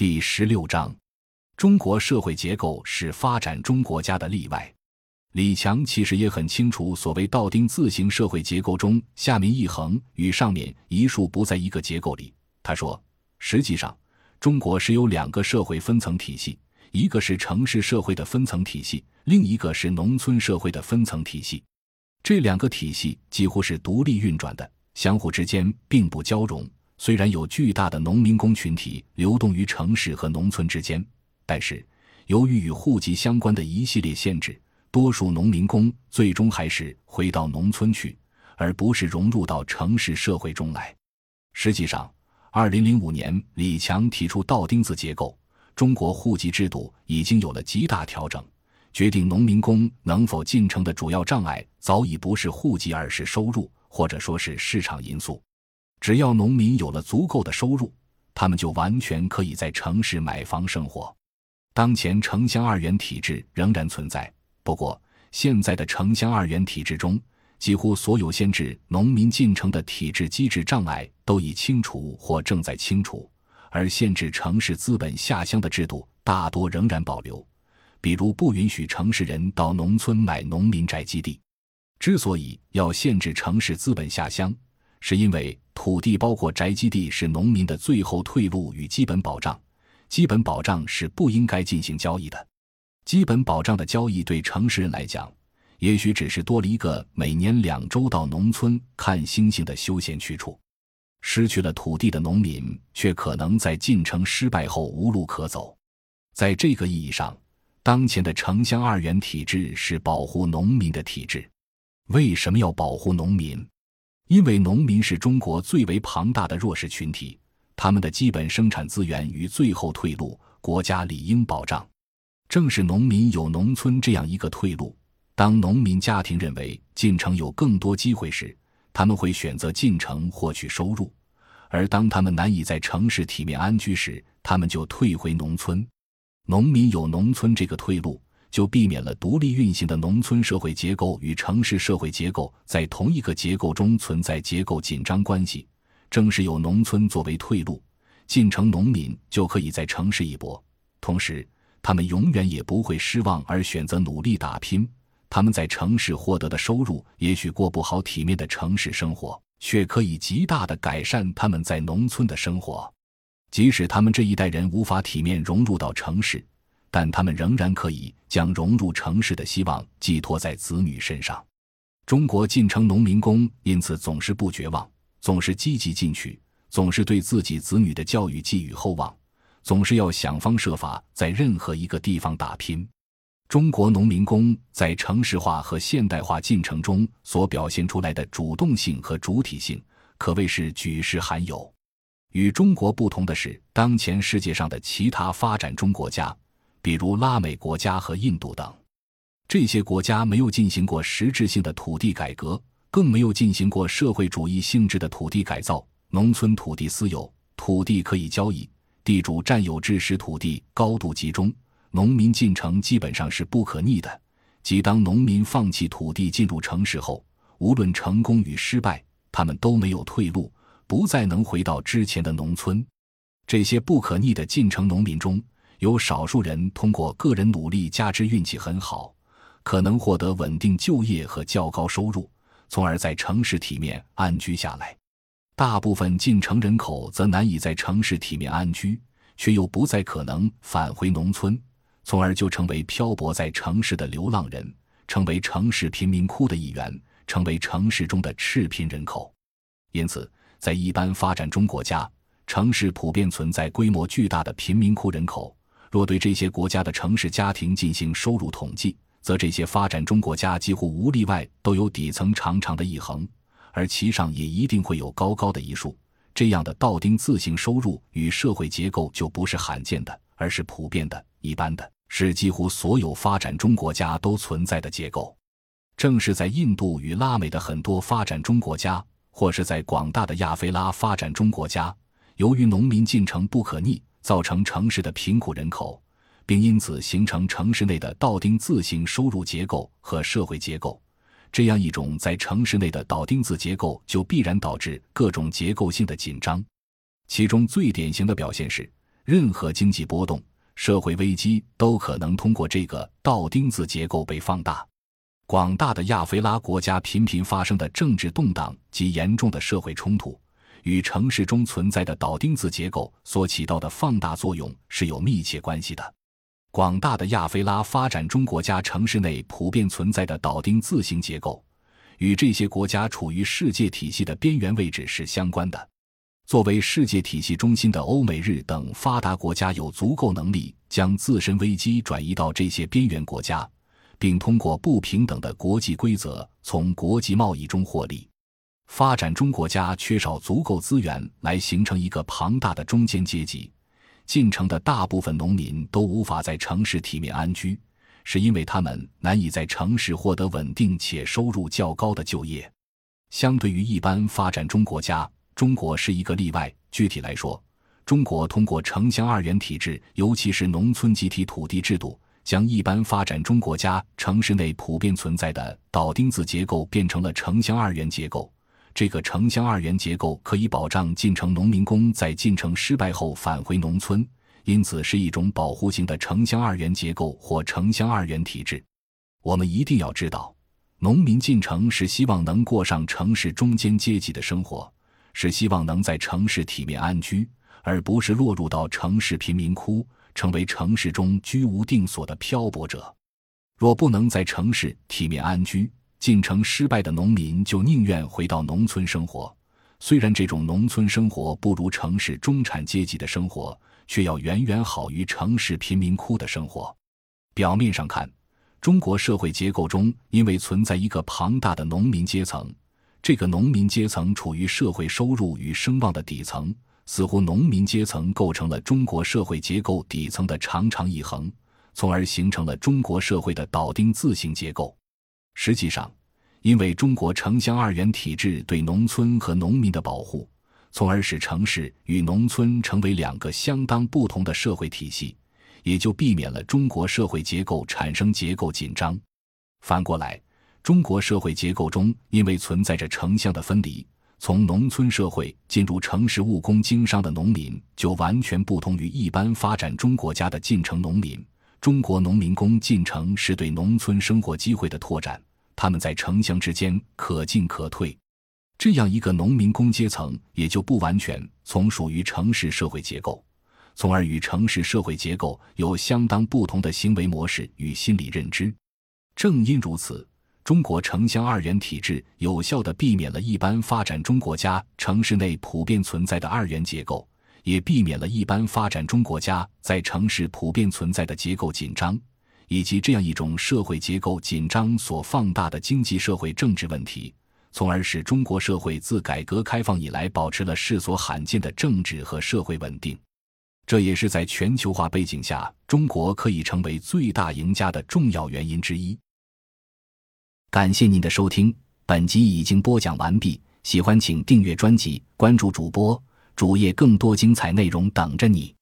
第十六章：中国社会结构是发展中国家的例外。李强其实也很清楚，所谓道丁字形社会结构中，下面一横与上面一竖不在一个结构里。他说：“实际上，中国是有两个社会分层体系，一个是城市社会的分层体系，另一个是农村社会的分层体系。这两个体系几乎是独立运转的，相互之间并不交融。虽然有巨大的农民工群体流动于城市和农村之间，但是由于与户籍相关的一系列限制。”多数农民工最终还是回到农村去，而不是融入到城市社会中来。实际上，二零零五年李强提出倒钉子结构，中国户籍制度已经有了极大调整。决定农民工能否进城的主要障碍，早已不是户籍，而是收入，或者说是市场因素。只要农民有了足够的收入，他们就完全可以在城市买房生活。当前城乡二元体制仍然存在。不过，现在的城乡二元体制中，几乎所有限制农民进城的体制机制障碍都已清除或正在清除，而限制城市资本下乡的制度大多仍然保留。比如，不允许城市人到农村买农民宅基地。之所以要限制城市资本下乡，是因为土地包括宅基地是农民的最后退路与基本保障，基本保障是不应该进行交易的。基本保障的交易对城市人来讲，也许只是多了一个每年两周到农村看星星的休闲去处。失去了土地的农民，却可能在进城失败后无路可走。在这个意义上，当前的城乡二元体制是保护农民的体制。为什么要保护农民？因为农民是中国最为庞大的弱势群体，他们的基本生产资源与最后退路，国家理应保障。正是农民有农村这样一个退路。当农民家庭认为进城有更多机会时，他们会选择进城获取收入；而当他们难以在城市体面安居时，他们就退回农村。农民有农村这个退路，就避免了独立运行的农村社会结构与城市社会结构在同一个结构中存在结构紧张关系。正是有农村作为退路，进城农民就可以在城市一搏，同时。他们永远也不会失望，而选择努力打拼。他们在城市获得的收入，也许过不好体面的城市生活，却可以极大的改善他们在农村的生活。即使他们这一代人无法体面融入到城市，但他们仍然可以将融入城市的希望寄托在子女身上。中国进城农民工因此总是不绝望，总是积极进取，总是对自己子女的教育寄予厚望。总是要想方设法在任何一个地方打拼。中国农民工在城市化和现代化进程中所表现出来的主动性和主体性，可谓是举世罕有。与中国不同的是，当前世界上的其他发展中国家，比如拉美国家和印度等，这些国家没有进行过实质性的土地改革，更没有进行过社会主义性质的土地改造。农村土地私有，土地可以交易。地主占有制使土地高度集中，农民进城基本上是不可逆的。即当农民放弃土地进入城市后，无论成功与失败，他们都没有退路，不再能回到之前的农村。这些不可逆的进城农民中有少数人通过个人努力加之运气很好，可能获得稳定就业和较高收入，从而在城市体面安居下来。大部分进城人口则难以在城市体面安居，却又不再可能返回农村，从而就成为漂泊在城市的流浪人，成为城市贫民窟的一员，成为城市中的赤贫人口。因此，在一般发展中国家，城市普遍存在规模巨大的贫民窟人口。若对这些国家的城市家庭进行收入统计，则这些发展中国家几乎无例外都有底层长长的一横。而其上也一定会有高高的一竖，这样的倒丁字形收入与社会结构就不是罕见的，而是普遍的、一般的，是几乎所有发展中国家都存在的结构。正是在印度与拉美的很多发展中国家，或是在广大的亚非拉发展中国家，由于农民进城不可逆，造成城市的贫苦人口，并因此形成城市内的倒丁字形收入结构和社会结构。这样一种在城市内的倒钉子结构，就必然导致各种结构性的紧张。其中最典型的表现是，任何经济波动、社会危机都可能通过这个倒钉子结构被放大。广大的亚非拉国家频频发生的政治动荡及严重的社会冲突，与城市中存在的倒钉子结构所起到的放大作用是有密切关系的。广大的亚非拉发展中国家城市内普遍存在的倒钉字形结构，与这些国家处于世界体系的边缘位置是相关的。作为世界体系中心的欧美日等发达国家有足够能力将自身危机转移到这些边缘国家，并通过不平等的国际规则从国际贸易中获利。发展中国家缺少足够资源来形成一个庞大的中间阶级，进城的大部分农民都无法在城市体面安居，是因为他们难以在城市获得稳定且收入较高的就业。相对于一般发展中国家。中国是一个例外。具体来说，中国通过城乡二元体制，尤其是农村集体土地制度，将一般发展中国家城市内普遍存在的倒钉子结构变成了城乡二元结构。这个城乡二元结构可以保障进城农民工在进城失败后返回农村，因此是一种保护型的城乡二元结构或城乡二元体制。我们一定要知道，农民进城是希望能过上城市中间阶级的生活。是希望能在城市体面安居，而不是落入到城市贫民窟，成为城市中居无定所的漂泊者。若不能在城市体面安居，进城失败的农民就宁愿回到农村生活。虽然这种农村生活不如城市中产阶级的生活，却要远远好于城市贫民窟的生活。表面上看，中国社会结构中因为存在一个庞大的农民阶层。这个农民阶层处于社会收入与声望的底层，似乎农民阶层构成了中国社会结构底层的长长一横，从而形成了中国社会的倒钉字形结构。实际上，因为中国城乡二元体制对农村和农民的保护，从而使城市与农村成为两个相当不同的社会体系，也就避免了中国社会结构产生结构紧张。反过来。中国社会结构中，因为存在着城乡的分离，从农村社会进入城市务工经商的农民，就完全不同于一般发展中国家的进城农民。中国农民工进城是对农村生活机会的拓展，他们在城乡之间可进可退。这样一个农民工阶层，也就不完全从属于城市社会结构，从而与城市社会结构有相当不同的行为模式与心理认知。正因如此。中国城乡二元体制有效地避免了一般发展中国家城市内普遍存在的二元结构，也避免了一般发展中国家在城市普遍存在的结构紧张，以及这样一种社会结构紧张所放大的经济社会政治问题，从而使中国社会自改革开放以来保持了世所罕见的政治和社会稳定。这也是在全球化背景下，中国可以成为最大赢家的重要原因之一。感谢您的收听，本集已经播讲完毕。喜欢请订阅专辑，关注主播主页，更多精彩内容等着你。